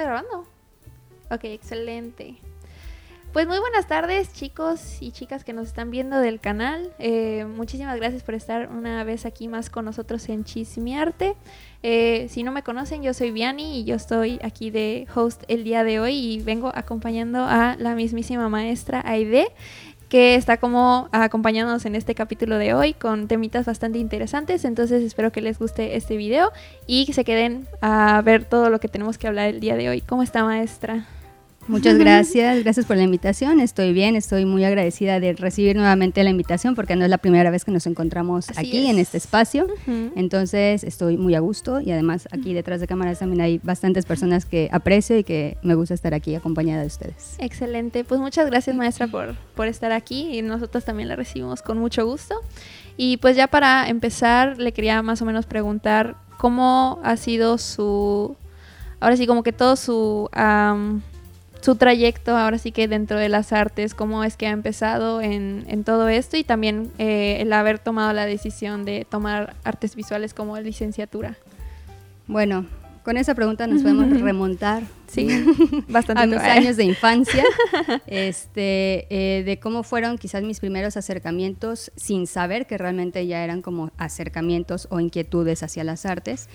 está grabando? Ok, excelente. Pues muy buenas tardes chicos y chicas que nos están viendo del canal. Eh, muchísimas gracias por estar una vez aquí más con nosotros en Chismiarte. Eh, si no me conocen, yo soy Viani y yo estoy aquí de host el día de hoy y vengo acompañando a la mismísima maestra Aide que está como acompañándonos en este capítulo de hoy con temitas bastante interesantes. Entonces espero que les guste este video y que se queden a ver todo lo que tenemos que hablar el día de hoy. ¿Cómo está maestra? Muchas gracias, gracias por la invitación. Estoy bien, estoy muy agradecida de recibir nuevamente la invitación porque no es la primera vez que nos encontramos aquí en este espacio. Entonces estoy muy a gusto y además aquí detrás de cámaras también hay bastantes personas que aprecio y que me gusta estar aquí acompañada de ustedes. Excelente, pues muchas gracias maestra por, por estar aquí y nosotros también la recibimos con mucho gusto. Y pues ya para empezar le quería más o menos preguntar cómo ha sido su, ahora sí como que todo su su trayecto ahora sí que dentro de las artes, cómo es que ha empezado en, en todo esto y también eh, el haber tomado la decisión de tomar artes visuales como licenciatura. Bueno, con esa pregunta nos podemos remontar sí, bastante a mis años de infancia, este, eh, de cómo fueron quizás mis primeros acercamientos sin saber que realmente ya eran como acercamientos o inquietudes hacia las artes.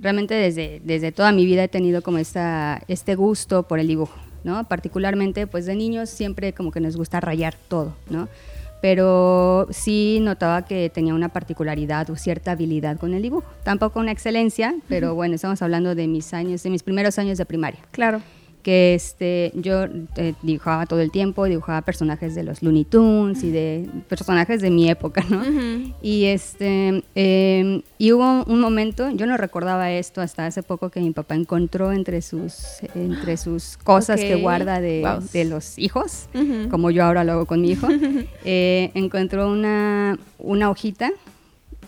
Realmente desde, desde toda mi vida he tenido como esta, este gusto por el dibujo. ¿No? Particularmente, pues de niños siempre como que nos gusta rayar todo, ¿no? Pero sí notaba que tenía una particularidad o cierta habilidad con el dibujo. Tampoco una excelencia, pero bueno, estamos hablando de mis años, de mis primeros años de primaria. Claro que este, yo eh, dibujaba todo el tiempo, dibujaba personajes de los Looney Tunes y de personajes de mi época, ¿no? Y este, em, y hubo un momento, yo no recordaba esto hasta hace poco que mi papá encontró entre sus, entre sus cosas que guarda de, de los hijos, como yo ahora lo hago con mi hijo, eh, encontró una, una hojita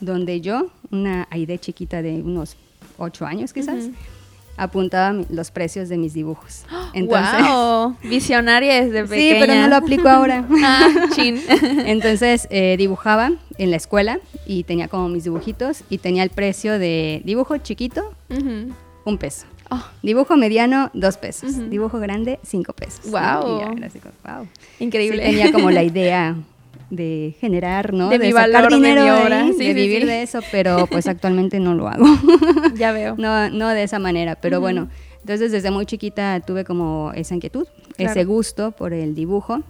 donde yo, una Aide chiquita de unos ocho años quizás, apuntaba los precios de mis dibujos. Entonces, wow, visionaria desde pequeña. Sí, pero no lo aplico ahora. ah, chin. Entonces eh, dibujaba en la escuela y tenía como mis dibujitos y tenía el precio de dibujo chiquito, un peso. Oh. Dibujo mediano, dos pesos. Dibujo grande, cinco pesos. Wow. Increíble. tenía como la idea de generar, ¿no? De, mi valor, dinero, de, vivir de eso, pero pues actualmente no lo hago. ya veo. No, no de esa manera, pero bueno, entonces desde muy chiquita tuve como esa inquietud, ese gusto por el dibujo.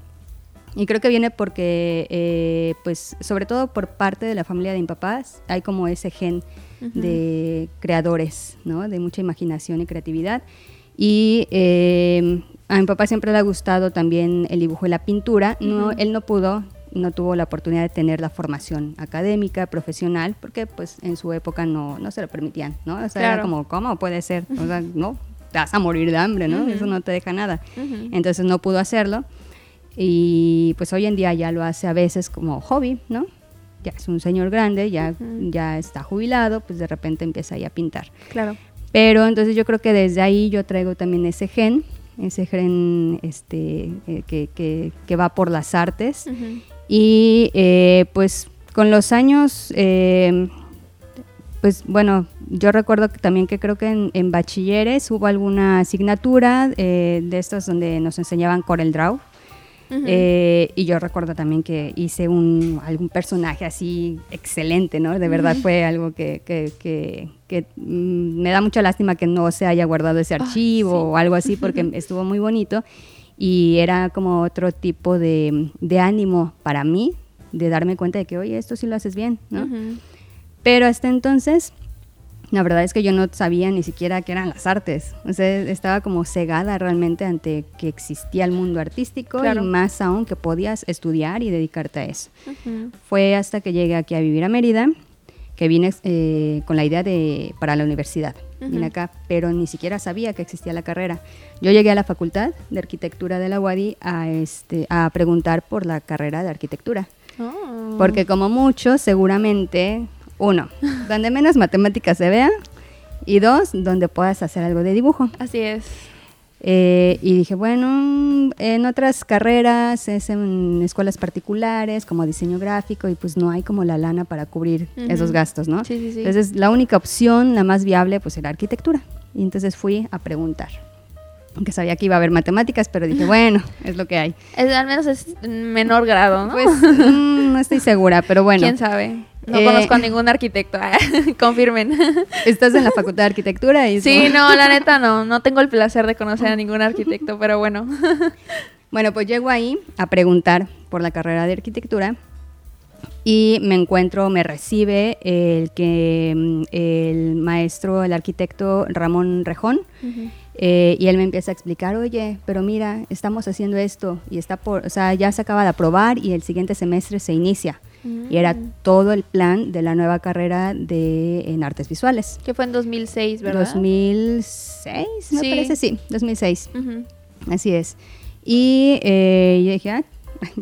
Y creo que viene porque, eh, pues, sobre todo por parte de la familia de mi papás, hay como ese gen de creadores, ¿no? De mucha imaginación y creatividad. Y eh, a mi papá siempre le ha gustado también el dibujo y la pintura. No, él no pudo no tuvo la oportunidad de tener la formación académica, profesional, porque pues en su época no, no se lo permitían, ¿no? O sea, era como, ¿cómo puede ser? O sea, no, te vas a morir de hambre, ¿no? Eso no te deja nada. Entonces no pudo hacerlo y pues hoy en día ya lo hace a veces como hobby, ¿no? Ya es un señor grande, ya, ya está jubilado, pues de repente empieza ahí a pintar. Claro. Pero entonces yo creo que desde ahí yo traigo también ese gen, ese gen este, eh, que, que, que, va por las artes y eh, pues con los años, eh, pues bueno, yo recuerdo también que creo que en, bachilleres hubo alguna asignatura eh, de estas donde nos enseñaban Corel Draw. y yo recuerdo también que hice un, algún personaje así excelente, ¿no? De verdad fue algo que, que, que, mm, me da mucha lástima que no se haya guardado ese archivo o algo así porque estuvo muy bonito y era como otro tipo de, de, ánimo para mí, de darme cuenta de que, oye, esto sí lo haces bien, ¿no? Pero hasta entonces, la verdad es que yo no sabía ni siquiera qué eran las artes. O sea, estaba como cegada realmente ante que existía el mundo artístico y más aún que podías estudiar y dedicarte a eso. Fue hasta que llegué aquí a vivir a Mérida que vine eh, con la idea de para la universidad. Vine acá, pero ni siquiera sabía que existía la carrera. Yo llegué a la Facultad de Arquitectura de la UADI a, este, a preguntar por la carrera de arquitectura. Oh. Porque como muchos, seguramente, uno, donde menos matemáticas se vea, y dos, donde puedas hacer algo de dibujo. Así es. Eh, y dije, bueno, en otras carreras es en escuelas particulares como diseño gráfico y pues no hay como la lana para cubrir esos gastos, ¿no? Sí, sí, sí. Entonces la única opción, la más viable, pues era arquitectura. Y entonces fui a preguntar. aunque sabía que iba a haber matemáticas, pero dije, bueno, es lo que hay. al menos es menor grado, ¿no? Pues mm, no estoy segura, pero bueno. ¿Quién sabe? No eh, conozco a ningún arquitecto, confirmen. Estás en la Facultad de Arquitectura y... Sí, no, la neta no, no tengo el placer de conocer a ningún arquitecto, pero bueno. Bueno, pues llego ahí a preguntar por la carrera de arquitectura y me encuentro, me recibe el que mm, el maestro, el arquitecto Ramón Rejón, eh, y él me empieza a explicar, oye, pero mira, estamos haciendo esto y está por, o sea, ya se acaba de aprobar y el siguiente semestre se inicia. Y era mm. todo el plan de la nueva carrera de en artes visuales. Que fue en 2006, ¿verdad? 2006, me parece, sí, 2006. Así es. Y eh, yo dije, ah,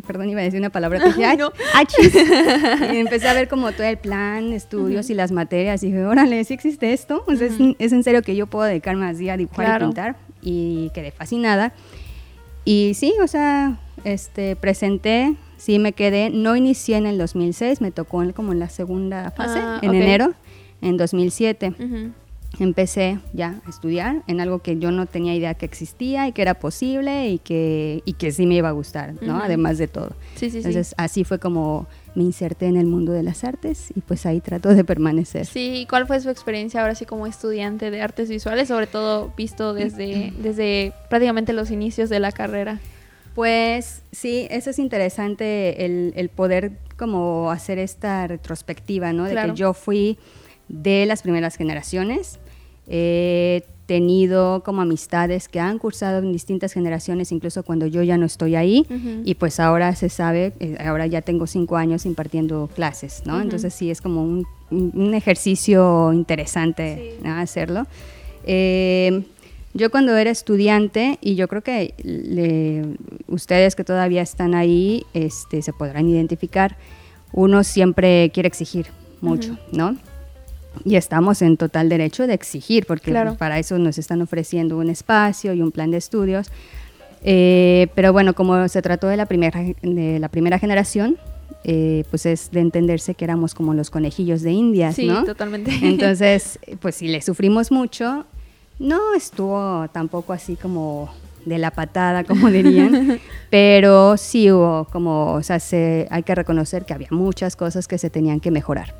perdón, iba a decir una palabra, dije, ah, no. y empecé a ver como todo el plan, estudios y las materias. Y dije, órale, ¿sí existe esto? O sea, es, en serio que yo puedo dedicarme así a dibujar y pintar. Y quedé fascinada. Y sí, o sea, este, presenté, sí me quedé, no inicié en el 2006, me tocó como en la segunda fase, ah, en enero, en 2007 empecé ya a estudiar en algo que yo no tenía idea que existía y que era posible y que, y que sí me iba a gustar, ¿no? Además de todo. Sí, sí, Entonces así fue como me inserté en el mundo de las artes y pues ahí trato de permanecer. Sí, ¿cuál fue su experiencia ahora sí como estudiante de artes visuales, sobre todo visto desde, desde prácticamente los inicios de la carrera? Pues sí, eso es interesante, el, el poder como hacer esta retrospectiva, ¿no? De que yo fui de las primeras generaciones. He tenido como amistades que han cursado en distintas generaciones, incluso cuando yo ya no estoy ahí, y pues ahora se sabe, eh, ahora ya tengo cinco años impartiendo clases, ¿no? Entonces sí es como un, un ejercicio interesante hacerlo. Eh, yo cuando era estudiante, y yo creo que ustedes que todavía están ahí este, se podrán identificar, uno siempre quiere exigir mucho, ¿no? y estamos en total derecho de exigir, porque para eso nos están ofreciendo un espacio y un plan de estudios. Eh, pero bueno, como se trató de la primera, de la primera generación, eh, pues es de entenderse que éramos como los conejillos de indias, sí, totalmente. Entonces, pues si le sufrimos mucho, no estuvo tampoco así como de la patada, como dirían, pero sí hubo como, o sea, se, hay que reconocer que había muchas cosas que se tenían que mejorar.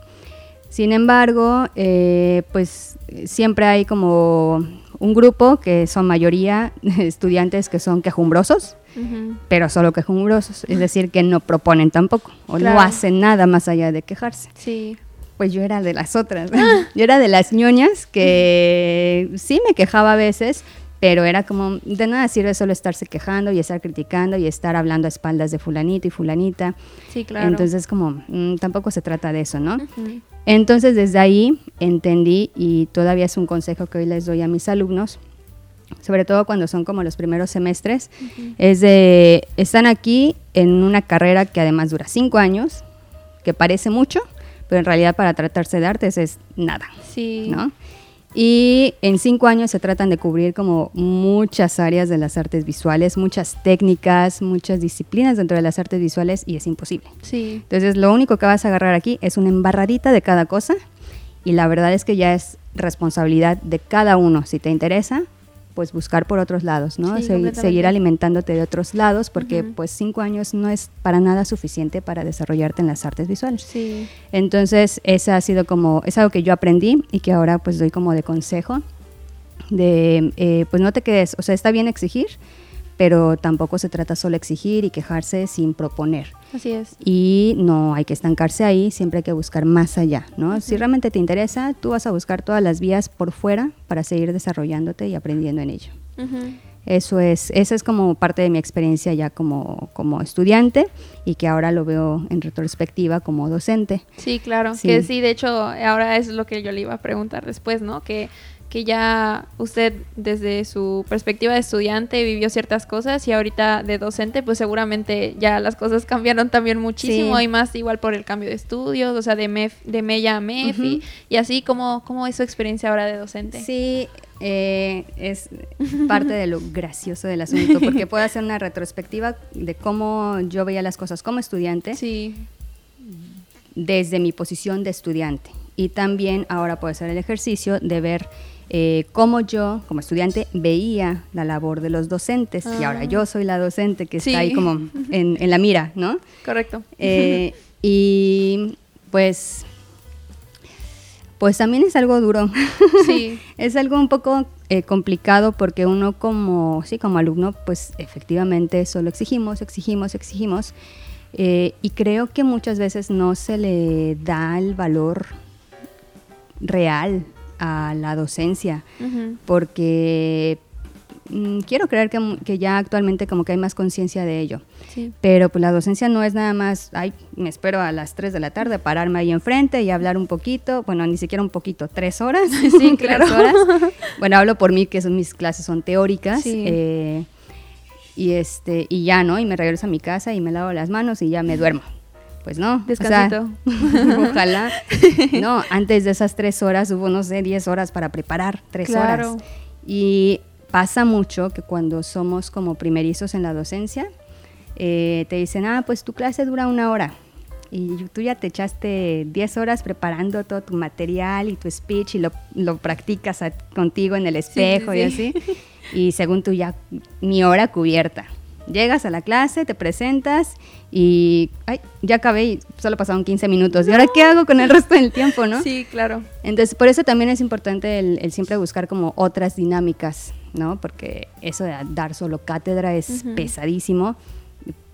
Sin embargo, eh, pues siempre hay como un grupo que son mayoría estudiantes que son quejumbrosos, pero solo quejumbrosos, es decir, que no proponen tampoco o no hacen nada más allá de quejarse. Sí. Pues yo era de las otras, yo era de las ñoñas que sí me quejaba a veces, pero era como, de nada sirve solo estarse quejando y estar criticando y estar hablando a espaldas de fulanito y fulanita. Sí, claro. Entonces, como, mm, tampoco se trata de eso, ¿no? Entonces, desde ahí entendí, y todavía es un consejo que hoy les doy a mis alumnos, sobre todo cuando son como los primeros semestres, es de, están aquí en una carrera que además dura cinco años, que parece mucho, pero en realidad para tratarse de artes es nada, sí. ¿no? Y en cinco años se tratan de cubrir como muchas áreas de las artes visuales, muchas técnicas, muchas disciplinas dentro de las artes visuales y es imposible. Sí. Entonces lo único que vas a agarrar aquí es una embarradita de cada cosa y la verdad es que ya es responsabilidad de cada uno. Si te interesa, pues buscar por otros lados, ¿no? seguir alimentándote de otros lados porque pues cinco años no es para nada suficiente para desarrollarte en las artes visuales. Sí. Entonces, esa ha sido como, es algo que yo aprendí y que ahora pues doy como de consejo de, eh, pues no te quedes, o sea, está bien exigir, pero tampoco se trata solo exigir y quejarse sin proponer. Así es. Y no hay que estancarse ahí, siempre hay que buscar más allá, ¿no? Si realmente te interesa, tú vas a buscar todas las vías por fuera para seguir desarrollándote y aprendiendo en ello. Eso es, esa es como parte de mi experiencia ya como, como estudiante y que ahora lo veo en retrospectiva como docente. Sí, claro, que sí, de hecho, ahora es lo que yo le iba a preguntar después, ¿no? Que que ya usted desde su perspectiva de estudiante vivió ciertas cosas y ahorita de docente pues seguramente ya las cosas cambiaron también muchísimo y más igual por el cambio de estudios, o sea, de, MEF, de MEIA a MEF y, así, ¿cómo, ¿cómo es su experiencia ahora de docente? Sí, eh, es parte de lo gracioso del asunto, porque puedo hacer una retrospectiva de cómo yo veía las cosas como estudiante. Sí. Desde mi posición de estudiante. Y también ahora puedo hacer el ejercicio de ver eh, cómo yo, como estudiante, veía la labor de los docentes. Y ahora Ah. yo soy la docente que Sí. está ahí como en, en la mira, ¿no? Correcto. Eh, y pues, pues también es algo duro. Sí. es algo un poco eh, complicado porque uno como, sí, como alumno, pues efectivamente solo exigimos, exigimos, exigimos. eh, y creo que muchas veces no se le da el valor real a la docencia porque mm, quiero creer que, ya actualmente como que hay más conciencia de ello. Sí. Pero pues la docencia no es nada más, ay, me espero a las 3 de la tarde, pararme ahí enfrente y hablar un poquito, bueno, ni siquiera un poquito, tres horas. Sí, claro. Tres horas. Bueno, hablo por mí, que son mis clases son teóricas. Sí. eh, y, este, y ya, ¿no? Y me regreso a mi casa y me lavo las manos y ya me duermo. Pues no. o sea, Descansito. ojalá. No, antes de esas tres horas hubo, no sé, 10 horas para preparar, tres Claro. horas. Y pasa mucho que cuando somos como primerizos en la docencia, eh, te dicen, ah, pues tu clase dura una hora. Y tú ya te echaste 10 horas preparando todo tu material y tu speech y lo, lo practicas a- contigo en el Sí, sí, espejo y sí. así. Y según tú ya, mi hora cubierta. Llegas a la clase, te presentas y ay, ya acabé y solo pasaron 15 minutos. ¿Y ahora qué hago con el resto del tiempo, no? Sí, claro. Entonces, por eso también es importante el, el siempre buscar como otras dinámicas, ¿no? Porque eso de dar solo cátedra es pesadísimo.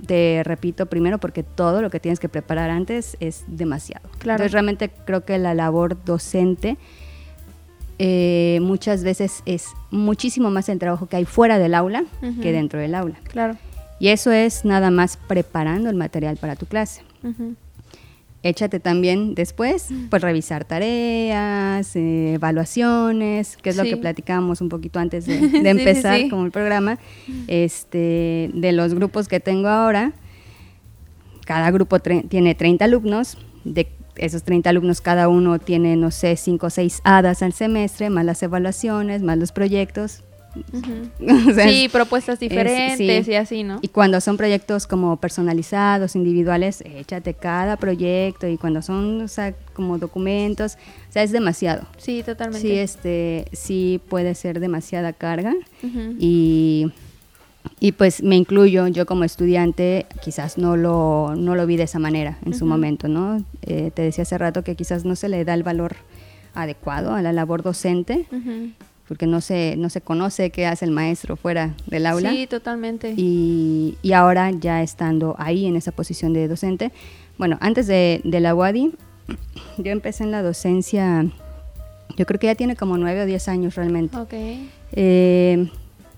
Te repito primero porque todo lo que tienes que preparar antes es demasiado. Claro. Entonces, realmente creo que la labor docente eh, muchas veces es muchísimo más el trabajo que hay fuera del aula que dentro del aula. Claro. Y eso es nada más preparando el material para tu clase. Échate también después, pues revisar tareas, eh, evaluaciones, que es lo que platicábamos un poquito antes de, de sí, empezar sí. como el programa. Este, de los grupos que tengo ahora, cada grupo tiene 30 alumnos, de esos 30 alumnos cada uno tiene, no sé, 5 o 6 hadas al semestre, más las evaluaciones, más los proyectos. Ujú. O sea, sí, propuestas diferentes sí. y así, ¿no? y cuando son proyectos como personalizados, individuales, échate cada proyecto y cuando son, o sea, como documentos, o sea, es demasiado. Sí, totalmente. Sí, este, sí puede ser demasiada carga y, y pues me incluyo, yo como estudiante quizás no lo, no lo vi de esa manera en su momento, ¿no? Eh, te decía hace rato que quizás no se le da el valor adecuado a la labor docente Ujú. Porque no se, no se conoce qué hace el maestro fuera del aula. Sí, totalmente. Y, y ahora ya estando ahí en esa posición de docente, bueno, antes de, de la UADI, yo empecé en la docencia, yo creo que ya tiene como nueve o diez años realmente. Ok. Eh,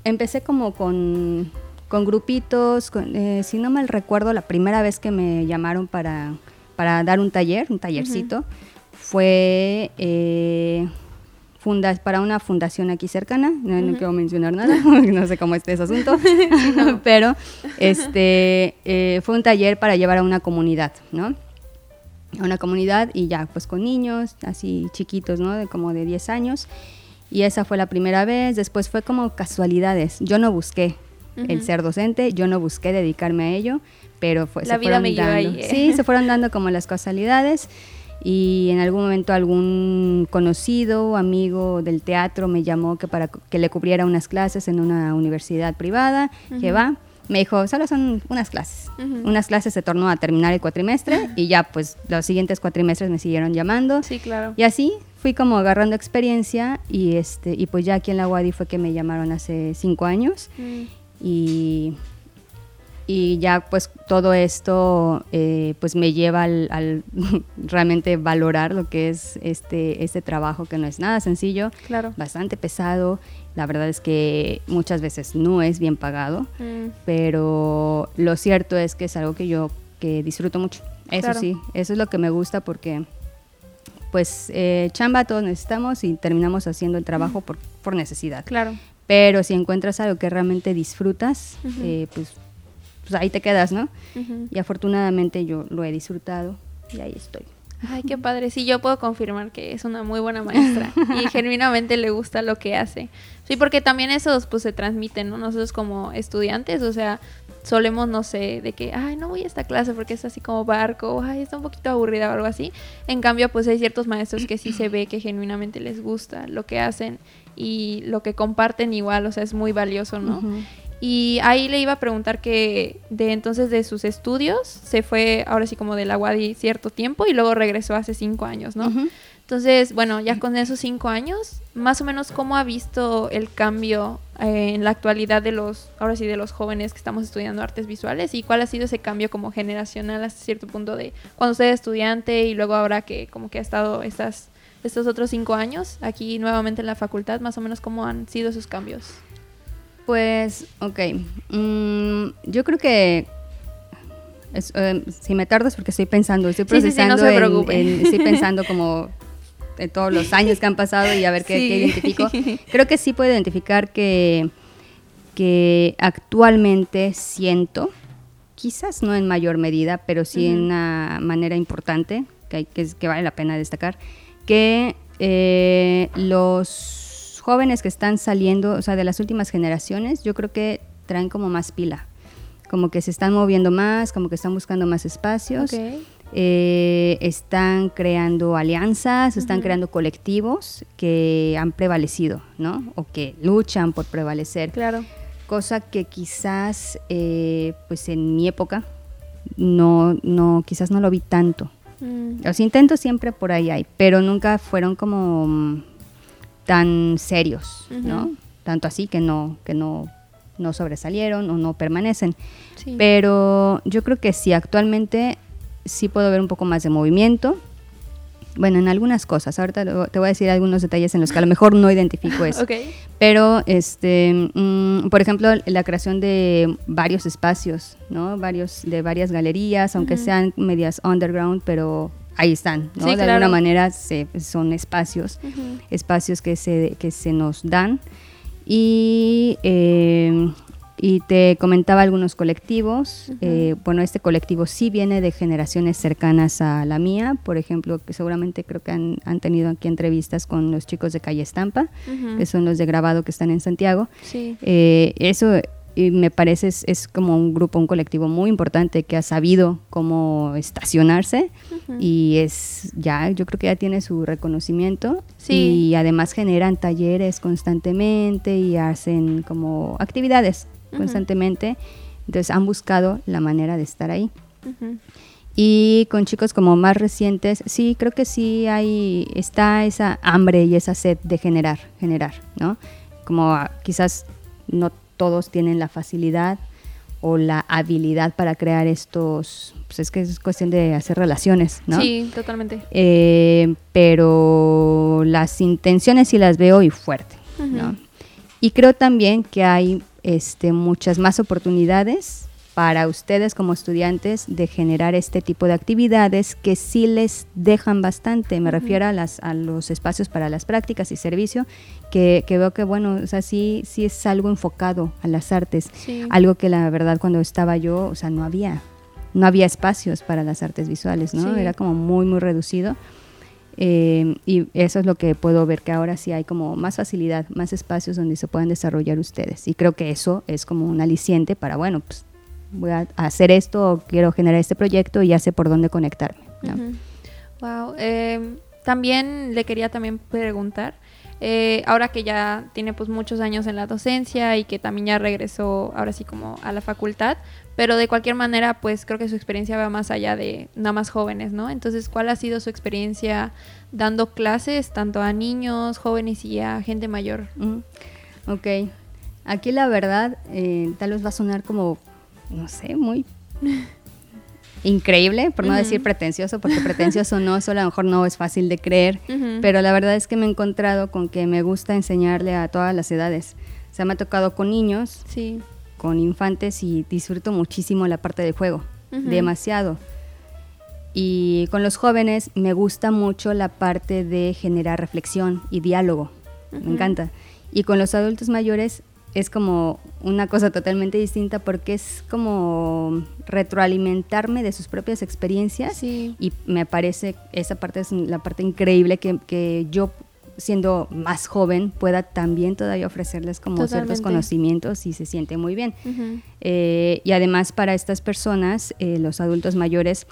empecé como con, con grupitos, con- eh, si no mal recuerdo, la primera vez que me llamaron para, para dar un taller, un tallercito, fue eh, funda- para una fundación aquí cercana, no, no quiero mencionar nada, no sé cómo esté ese asunto, pero este, eh, fue un taller para llevar a una comunidad, ¿no? a una comunidad y ya, pues con niños así chiquitos, ¿no? De como de 10 años. Y esa fue la primera vez, después fue como casualidades. Yo no busqué el ser docente, yo no busqué dedicarme a ello, pero fue, La se vida fueron me dando. ahí, ¿eh? Sí, se fueron dando como las casualidades y en algún momento algún conocido, amigo del teatro me llamó que para que le cubriera unas clases en una universidad privada, que Ujú. va, me dijo, solo son unas clases. Ujú. Unas clases se tornó a terminar el cuatrimestre y ya pues los siguientes cuatrimestres me siguieron llamando. Sí, claro. Y así fui como agarrando experiencia y este y pues ya aquí en la UADI fue que me llamaron hace cinco años Mm. y, y ya pues todo esto eh, pues me lleva al, al realmente valorar lo que es este, este trabajo que no es nada sencillo, Claro. bastante pesado, la verdad es que muchas veces no es bien pagado, Mm. pero lo cierto es que es algo que yo que disfruto mucho, eso Claro. sí, eso es lo que me gusta porque pues eh, chamba todos necesitamos y terminamos haciendo el trabajo por, por necesidad. Claro. Pero si encuentras algo que realmente disfrutas, eh, pues, pues ahí te quedas, ¿no? Ujú. Y afortunadamente yo lo he disfrutado y ahí estoy. Ay, qué padre. Sí, yo puedo confirmar que es una muy buena maestra y genuinamente le gusta lo que hace. Sí, porque también eso pues se transmite, ¿no? Nosotros como estudiantes, o sea, solemos, no sé, de que, ay, no voy a esta clase porque es así como barco, ay, está un poquito aburrida o algo así. En cambio, pues hay ciertos maestros que sí se ve que genuinamente les gusta lo que hacen y lo que comparten igual, o sea, es muy valioso, ¿no? Y ahí le iba a preguntar que de entonces de sus estudios se fue ahora sí como de la UADI cierto tiempo y luego regresó hace cinco años, ¿no? Entonces, bueno, ya con esos cinco años, más o menos cómo ha visto el cambio eh, en la actualidad de los, ahora sí, de los jóvenes que estamos estudiando artes visuales y cuál ha sido ese cambio como generacional hasta cierto punto de cuando usted es estudiante y luego ahora que como que ha estado estas, estos otros cinco años aquí nuevamente en la facultad, más o menos cómo han sido esos cambios. Pues, ok. Mm, yo creo que eh, si me tardas porque estoy pensando, estoy procesando, estoy pensando como de todos los años que han pasado y a ver qué, identifico. Creo que sí puedo identificar que, que actualmente siento, quizás no en mayor medida, pero sí en una manera importante, que, hay, que, que, vale la pena destacar, que eh, los jóvenes que están saliendo, o sea, de las últimas generaciones, yo creo que traen como más pila, como que se están moviendo más, como que están buscando más espacios. Eh, están creando alianzas, están creando colectivos que han prevalecido, ¿no? O que luchan por prevalecer. Claro. Cosa que quizás, eh, pues en mi época, no, no, quizás no lo vi tanto. Mm. Los intentos siempre por ahí hay, pero nunca fueron como mm, tan serios, ¿no? Tanto así que no, que no, no sobresalieron o no permanecen. Pero yo creo que sí, actualmente sí puedo ver un poco más de movimiento. Bueno, en algunas cosas. Ahorita te voy a decir algunos detalles en los que a lo mejor no identifico eso. Pero, este, mm, por ejemplo, la creación de varios espacios, ¿no? Varios, de varias galerías, aunque sean medias underground, pero ahí están, ¿no? de alguna manera son espacios, espacios que se, que se nos dan. Y eh, y te comentaba algunos colectivos. Eh, bueno, este colectivo sí viene de generaciones cercanas a la mía. Por ejemplo, que seguramente creo que han, han tenido aquí entrevistas con los chicos de Calle Estampa, que son los de grabado que están en Santiago. Sí. Eh, eso y me parece es, es, como un grupo, un colectivo muy importante que ha sabido cómo estacionarse y es ya, yo creo que ya tiene su reconocimiento y además generan talleres constantemente y hacen como actividades constantemente. Entonces han buscado la manera de estar ahí. Y con chicos como más recientes, sí, creo que sí hay, está esa hambre y esa sed de generar, generar, ¿no? Como ah, quizás no todos tienen la facilidad o la habilidad para crear estos, pues es que es cuestión de hacer relaciones, ¿no? Sí, totalmente. Eh, pero las intenciones sí las veo y fuerte, ¿no? Y creo también que hay este, muchas más oportunidades para ustedes como estudiantes de generar este tipo de actividades que sí les dejan bastante. Me refiero a, las, a los espacios para las prácticas y servicio, que, veo que, bueno, o sea, sí, sí es algo enfocado a las artes. Algo que la verdad cuando estaba yo, o sea, no había. No había espacios para las artes visuales, ¿no? Era como muy, muy reducido. Eh, y eso es lo que puedo ver que ahora sí hay como más facilidad, más espacios donde se puedan desarrollar ustedes. Y creo que eso es como un aliciente para, bueno, pues voy a hacer esto, quiero generar este proyecto y ya sé por dónde conectarme. Wow. Em, también le quería también preguntar, eh, ahora que ya tiene pues muchos años en la docencia y que también ya regresó ahora sí como a la facultad, pero de cualquier manera, pues creo que su experiencia va más allá de nada más jóvenes, ¿no? Entonces, ¿cuál ha sido su experiencia dando clases tanto a niños, jóvenes y a gente mayor? Ok, aquí la verdad eh, tal vez va a sonar como, no sé, muy increíble, por no decir pretencioso, porque pretencioso no, eso a lo mejor no es fácil de creer, pero la verdad es que me he encontrado con que me gusta enseñarle a todas las edades. O sea, me ha tocado con niños, sí con infantes y disfruto muchísimo la parte del juego, demasiado. Y con los jóvenes me gusta mucho la parte de generar reflexión y diálogo, me encanta. Y con los adultos mayores es como una cosa totalmente distinta porque es como retroalimentarme de sus propias experiencias y me parece esa parte es la parte increíble que, que yo siendo más joven, pueda también todavía ofrecerles como ciertos conocimientos y se siente muy bien. Eh, y además para estas personas, eh, los adultos mayores,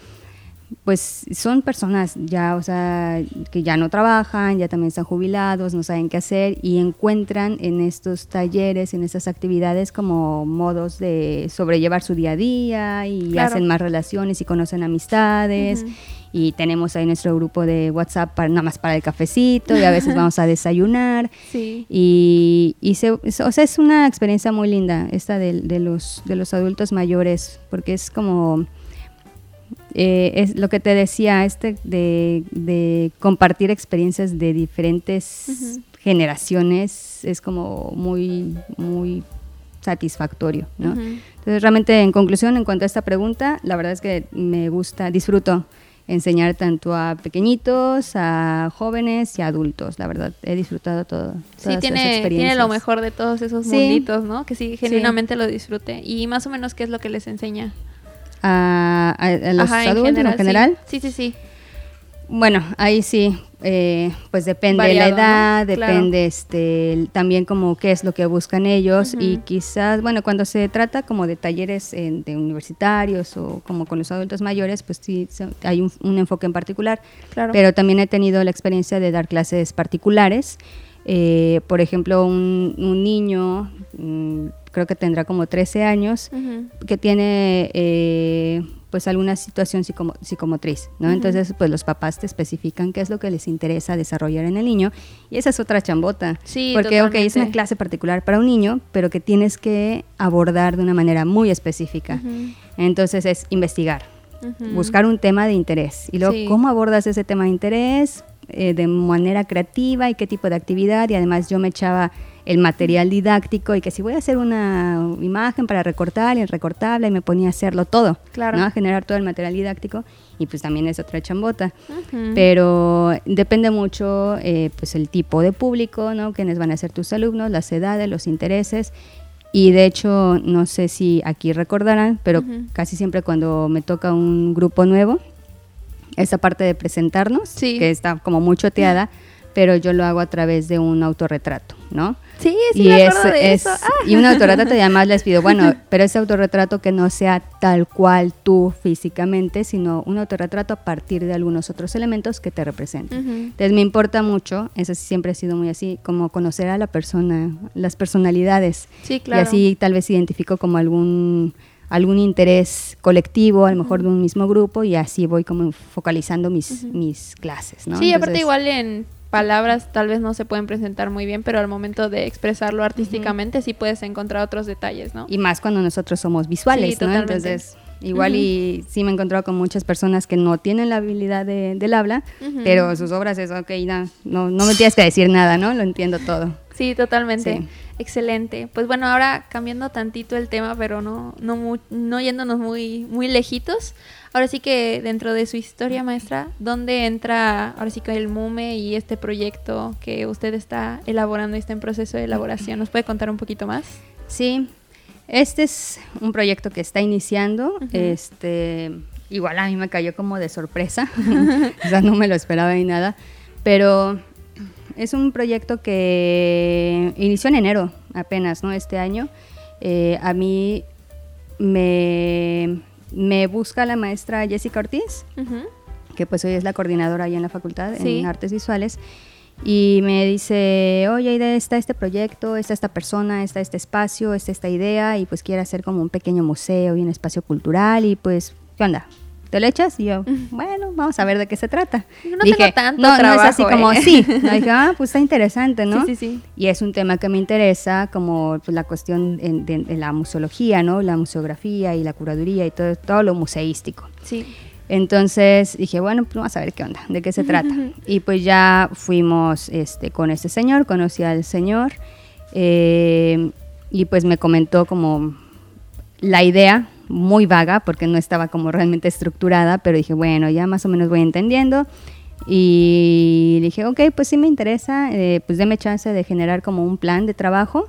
pues son personas ya, o sea, que ya no trabajan, ya también están jubilados, no saben qué hacer y encuentran en estos talleres, en estas actividades como modos de sobrellevar su día a día y hacen más relaciones y conocen amistades. Y tenemos ahí nuestro grupo de WhatsApp para, nada más para el cafecito y a veces vamos a desayunar. Y, se, o sea, es una experiencia muy linda esta de, de, los, de los adultos mayores, porque es como eh, es lo que te decía, este de, compartir experiencias de diferentes generaciones es como muy, muy satisfactorio, ¿no? Entonces, realmente, en conclusión, en cuanto a esta pregunta, la verdad es que me gusta, disfruto enseñar tanto a pequeñitos, a jóvenes y a adultos. La verdad, he disfrutado todo. Sí, tiene, tiene lo mejor de todos esos munditos, ¿no? Que sí, genuinamente lo disfrute. Y más o menos, ¿qué es lo que les enseña? A, los adultos en general. Sí. sí, sí, Bueno, ahí sí, eh, pues depende de la edad, depende este, también como qué es lo que buscan ellos y quizás, bueno, cuando se trata como de talleres de universitarios o como con los adultos mayores, pues sí hay un, enfoque en particular, pero también he tenido la experiencia de dar clases particulares. Eh, por ejemplo, un, un niño mm, creo que tendrá como 13 años, que tiene eh, pues alguna situación psicomotriz, ¿no? Entonces, pues los papás te especifican qué es lo que les interesa desarrollar en el niño y esa es otra chambota. Sí, Porque, ok, es una clase particular para un niño, pero que tienes que abordar de una manera muy específica. Entonces, es investigar, buscar un tema de interés y luego cómo abordas ese tema de interés eh, de manera creativa y qué tipo de actividad y además yo me echaba el material didáctico y que si voy a hacer una imagen para recortar y recortable y me ponía a hacerlo todo, claro. ¿no? a generar todo el material didáctico y pues también es otra chambota. Pero depende mucho eh, pues el tipo de público, ¿no? Quiénes van a ser tus alumnos, las edades, los intereses. Y de hecho, no sé si aquí recordarán, pero casi siempre cuando me toca un grupo nuevo, esa parte de presentarnos, que está como muy choteada, pero yo lo hago a través de un autorretrato, ¿no? Sí, sí, y me acuerdo de eso. Y un autorretrato, y además les pido, bueno, pero ese autorretrato que no sea tal cual tú físicamente, sino un autorretrato a partir de algunos otros elementos que te representen. Entonces me importa mucho, eso siempre ha sido muy así, como conocer a la persona, las personalidades. Sí, claro. Y así tal vez identifico como algún algún interés colectivo, a lo mejor de un mismo grupo, y así voy como focalizando mis, mis clases, ¿no? Sí, aparte igual en palabras tal vez no se pueden presentar muy bien, pero al momento de expresarlo artísticamente sí puedes encontrar otros detalles, ¿no? Y más cuando nosotros somos visuales, ¿no? Entonces, igual y sí me he encontrado con muchas personas que no tienen la habilidad de, del habla, pero sus obras es, ok, no, no me tienes que decir nada, ¿no? Lo entiendo todo. Sí, totalmente. Excelente. Pues bueno, ahora cambiando tantito el tema, pero no, no, no yéndonos muy, muy lejitos. Ahora sí que dentro de su historia maestra, ¿dónde entra ahora sí que el MUME y este proyecto que usted está elaborando y está en proceso de elaboración? ¿Nos puede contar un poquito más? Sí, este es un proyecto que está iniciando. Este, igual a mí me cayó como de sorpresa, o sea, no me lo esperaba ni nada, pero es un proyecto que inició en enero apenas, ¿no? Este año. Eh, a mí me, busca la maestra Jessica Ortiz, que pues hoy es la coordinadora ahí en la facultad en artes visuales, y me dice, oye, está este proyecto, está esta persona, está este espacio, está esta idea, y pues quiere hacer como un pequeño museo y un espacio cultural, y pues, ¿qué onda? ¿Te lo echas? Y yo, bueno, vamos a ver de qué se trata. No dije, tengo tanto no, trabajo, no es así como, ¿eh? sí. dije, ah, pues está interesante, ¿no? Sí, sí, sí. Y es un tema que me interesa, como pues, la cuestión de, la museología, ¿no? La museografía y la curaduría y todo, todo lo museístico. Sí. Entonces dije, bueno, pues vamos a ver qué onda, de qué se trata. y pues ya fuimos este, con este señor, conocí al señor eh, y pues me comentó como la idea muy vaga porque no estaba como realmente estructurada, pero dije, bueno, ya más o menos voy entendiendo. Y dije, ok, pues sí me interesa, eh, pues déme chance de generar como un plan de trabajo.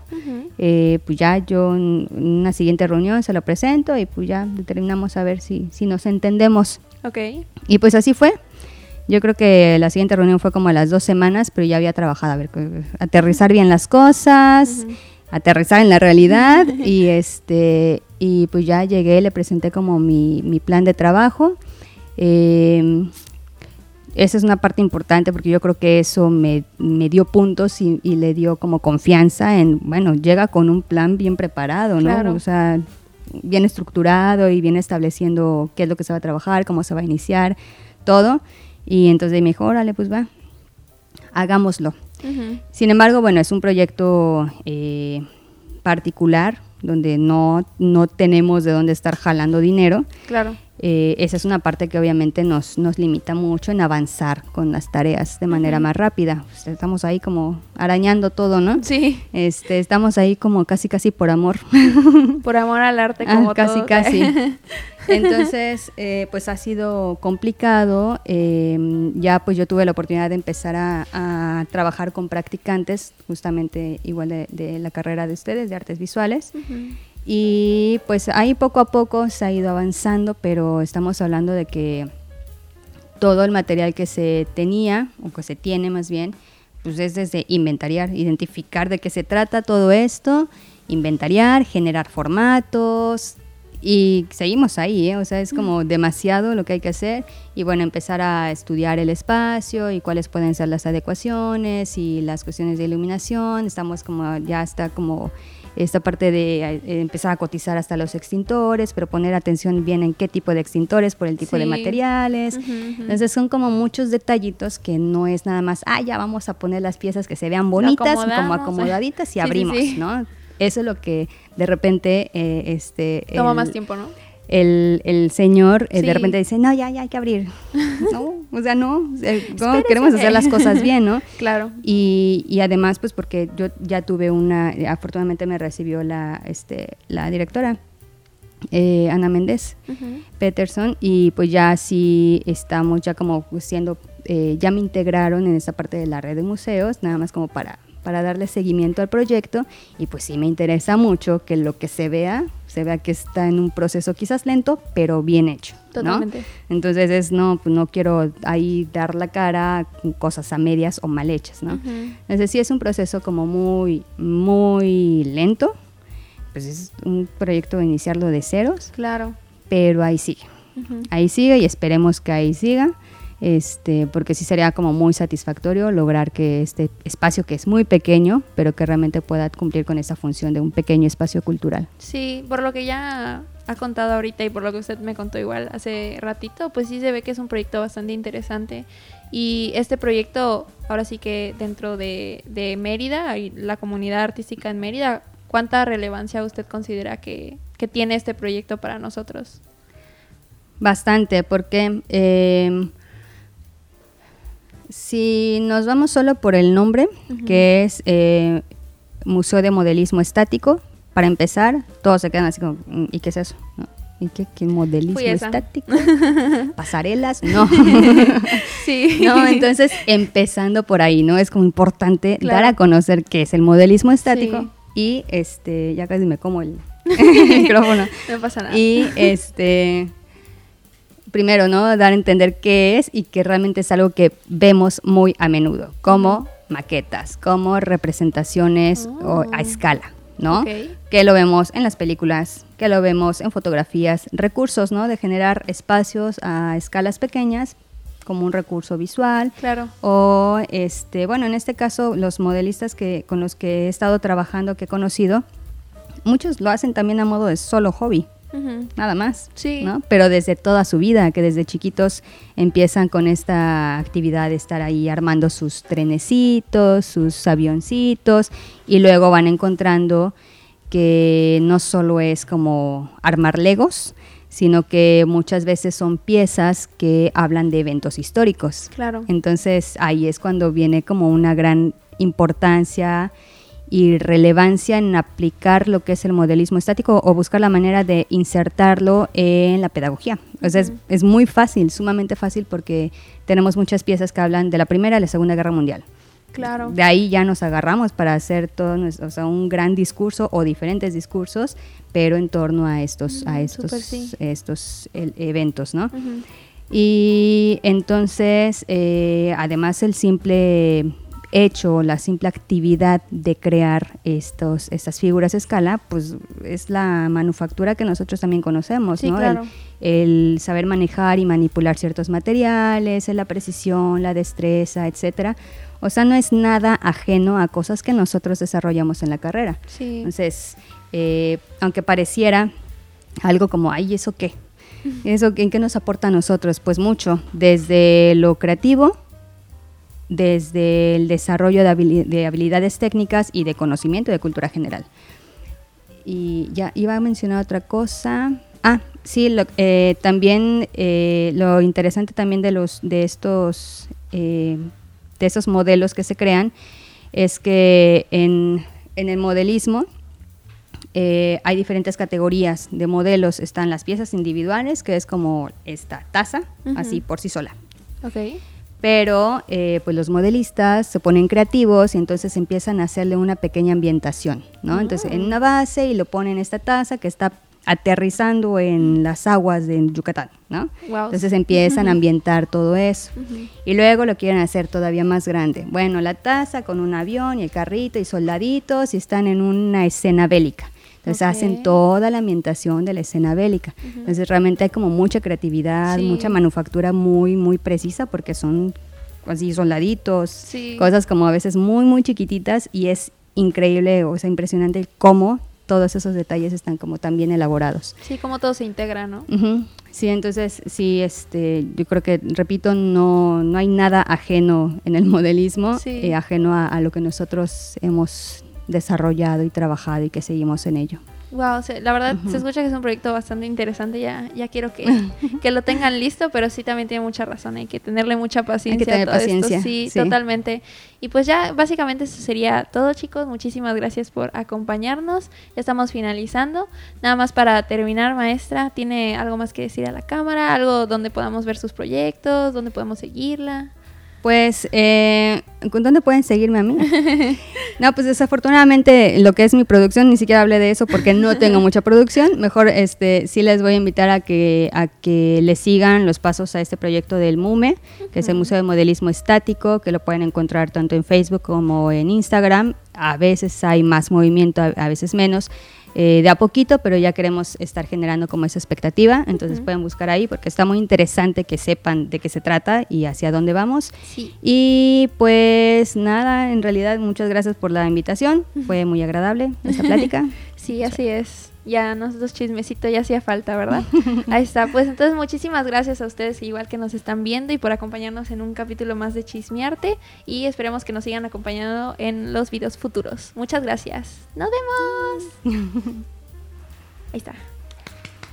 Eh, pues ya yo en una siguiente reunión se lo presento y pues ya determinamos a ver si, si nos entendemos. Ok. Y pues así fue. Yo creo que la siguiente reunión fue como a las dos semanas, pero ya había trabajado, a ver, aterrizar bien las cosas, aterrizar en la realidad y este y pues ya llegué, le presenté como mi, mi plan de trabajo. Eh, esa es una parte importante porque yo creo que eso me, me dio puntos y, le dio como confianza en, bueno, llega con un plan bien preparado, ¿no? O sea, bien estructurado y bien estableciendo qué es lo que se va a trabajar, cómo se va a iniciar, todo. Y entonces me dijo, órale, pues va, hagámoslo. Sin embargo, bueno, es un proyecto eh, particular donde no, no tenemos de dónde estar jalando dinero. Claro. Eh, esa es una parte que obviamente nos, nos limita mucho en avanzar con las tareas de manera más rápida. estamos ahí como arañando todo, ¿no? Sí. Este, estamos ahí como casi casi por amor. Por amor al arte, ah, como Casi casi. Entonces, eh, pues ha sido complicado. Em, ya pues yo tuve la oportunidad de empezar a, trabajar con practicantes, justamente igual de, la carrera de ustedes, de artes visuales. Y pues ahí poco a poco se ha ido avanzando, pero estamos hablando de que todo el material que se tenía, o que se tiene más bien, pues es desde inventariar, identificar de qué se trata todo esto, inventariar, generar formatos, y seguimos ahí, ¿eh? o sea, es como demasiado lo que hay que hacer y bueno, empezar a estudiar el espacio y cuáles pueden ser las adecuaciones y las cuestiones de iluminación, estamos como, ya está como esta parte de eh, empezar a cotizar hasta los extintores, pero poner atención bien en qué tipo de extintores por el tipo de materiales. Entonces son como muchos detallitos que no es nada más, ah, ya vamos a poner las piezas que se vean bonitas, como acomodaditas y abrimos, ¿no? Eso es lo que de repente, eh, este... Toma más tiempo, ¿no? El, señor eh, de repente dice, no, ya, ya hay que abrir. no, o sea, no, queremos hacer las cosas bien, ¿no? claro. Y, y, además, pues porque yo ya tuve una, afortunadamente me recibió la, este, la directora. Eh, Ana Méndez Peterson y pues ya sí estamos ya como siendo eh, ya me integraron en esta parte de la red de museos nada más como para para darle seguimiento al proyecto y pues sí me interesa mucho que lo que se vea, se vea que está en un proceso quizás lento, pero bien hecho. Totalmente. Entonces es, no, pues no quiero ahí dar la cara con cosas a medias o mal hechas, ¿no? Entonces sí es un proceso como muy, muy lento, pues es un proyecto de iniciarlo de ceros. Claro. Pero ahí sigue. Ahí sigue y esperemos que ahí siga este, porque sí sería como muy satisfactorio lograr que este espacio que es muy pequeño, pero que realmente pueda cumplir con esa función de un pequeño espacio cultural. Sí, por lo que ya ha contado ahorita y por lo que usted me contó igual hace ratito, pues sí se ve que es un proyecto bastante interesante. Y este proyecto, ahora sí que dentro de, de Mérida, y la comunidad artística en Mérida, ¿cuánta relevancia usted considera que, que tiene este proyecto para nosotros? Bastante, porque eh, si nos vamos solo por el nombre, que es eh, Museo de Modelismo Estático, para empezar, todos se quedan así como, mm, ¿y qué es eso? ¿Y qué, qué modelismo estático? ¿Pasarelas? No. sí. No, entonces empezando por ahí, ¿no? Es como importante dar a conocer qué es el modelismo estático. Y este, ya casi me como el micrófono. No pasa nada. Y este primero, ¿no? Dar a entender qué es y que realmente es algo que vemos muy a menudo, como maquetas, como representaciones a ah. escala, ¿no? Que lo vemos en las películas, que lo vemos en fotografías, recursos, ¿no? De generar espacios a escalas pequeñas como un recurso visual. Claro. O este, bueno, en este caso los modelistas que con los que he estado trabajando, que he conocido, muchos lo hacen también a modo de solo hobby nada más. Sí. ¿no? Pero desde toda su vida, que desde chiquitos empiezan con esta actividad de estar ahí armando sus trenecitos, sus avioncitos, y luego van encontrando que no solo es como armar legos, sino que muchas veces son piezas que hablan de eventos históricos. Claro. Entonces ahí es cuando viene como una gran importancia y relevancia en aplicar lo que es el modelismo estático o buscar la manera de insertarlo en la pedagogía. O sea, es, muy fácil, sumamente fácil, porque tenemos muchas piezas que hablan de la Primera y la Segunda Guerra Mundial. Claro. De ahí ya nos agarramos para hacer todo o sea, un gran discurso o diferentes discursos, pero en torno a estos, a estos, estos eventos, ¿no? Y entonces, eh, además el simple hecho, la simple actividad de crear estos, estas figuras a escala, pues es la manufactura que nosotros también conocemos, Sí, ¿no? claro. El, el saber manejar y manipular ciertos materiales, la precisión, la destreza, etcétera. O sea, no es nada ajeno a cosas que nosotros desarrollamos en la carrera. Sí. Entonces, eh, aunque pareciera algo como, ay, ¿eso qué? ¿Eso en qué nos aporta a nosotros? Pues mucho, desde lo creativo, desde el desarrollo de, habili- de habilidades técnicas y de conocimiento de cultura general. Y ya iba a mencionar otra cosa. Ah, sí, lo- eh, también eh, lo interesante también de los de estos eh, de esos modelos que se crean es que en, en el modelismo eh, hay diferentes categorías de modelos. Están las piezas individuales, que es como esta taza, así por sí sola. Ok. Pero eh, pues los modelistas se ponen creativos y entonces empiezan a hacerle una pequeña ambientación, ¿no? Entonces en una base y lo ponen esta taza que está aterrizando en las aguas de Yucatán, ¿no? Wow. Entonces empiezan a ambientar todo eso. Y luego lo quieren hacer todavía más grande. Bueno, la taza con un avión y el carrito y soldaditos y están en una escena bélica. Entonces Ok. hacen toda la ambientación de la escena bélica. Ujú. Entonces realmente hay como mucha creatividad, Sí. mucha manufactura muy, muy precisa porque son así soldaditos, Sí. cosas como a veces muy, muy chiquititas y es increíble, o sea, impresionante cómo todos esos detalles están como tan bien elaborados. Sí, como todo se integra, ¿no? Ujú. Sí, entonces sí, este, yo creo que, repito, no, no hay nada ajeno en el modelismo, Sí. eh, ajeno a, a lo que nosotros hemos desarrollado y trabajado y que seguimos en ello. Wow, la verdad se escucha que es un proyecto bastante interesante. Ya, ya quiero que, que lo tengan listo, pero sí también tiene mucha razón. Hay que tenerle mucha paciencia. a tener todo esto. paciencia, Sí, sí. totalmente. Y pues ya básicamente eso sería todo, chicos. Muchísimas gracias por acompañarnos. Ya estamos finalizando. Nada más para terminar, maestra, ¿tiene algo más que decir a la cámara? ¿Algo donde podamos ver sus proyectos? ¿Dónde podemos seguirla? Pues, eh, ¿con ¿dónde pueden seguirme a mí? No, pues desafortunadamente lo que es mi producción, ni siquiera hablé de eso porque no tengo mucha producción. Mejor este, sí les voy a invitar a que, a que le sigan los pasos a este proyecto del MUME, que es el Museo de Modelismo Estático, que lo pueden encontrar tanto en Facebook como en Instagram. A veces hay más movimiento, a, a veces menos. Eh, de a poquito, pero ya queremos estar generando como esa expectativa, entonces pueden buscar ahí porque está muy interesante que sepan de qué se trata y hacia dónde vamos. Sí. Y pues nada, en realidad muchas gracias por la invitación. Fue muy agradable esta plática. Sí, así es. Ya nosotros chismecito ya hacía falta, ¿verdad? Ahí está. Pues entonces muchísimas gracias a ustedes igual que nos están viendo y por acompañarnos en un capítulo más de Chismearte y esperemos que nos sigan acompañando en los videos futuros. Muchas gracias. Nos vemos. Ahí está.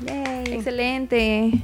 Yay. Excelente.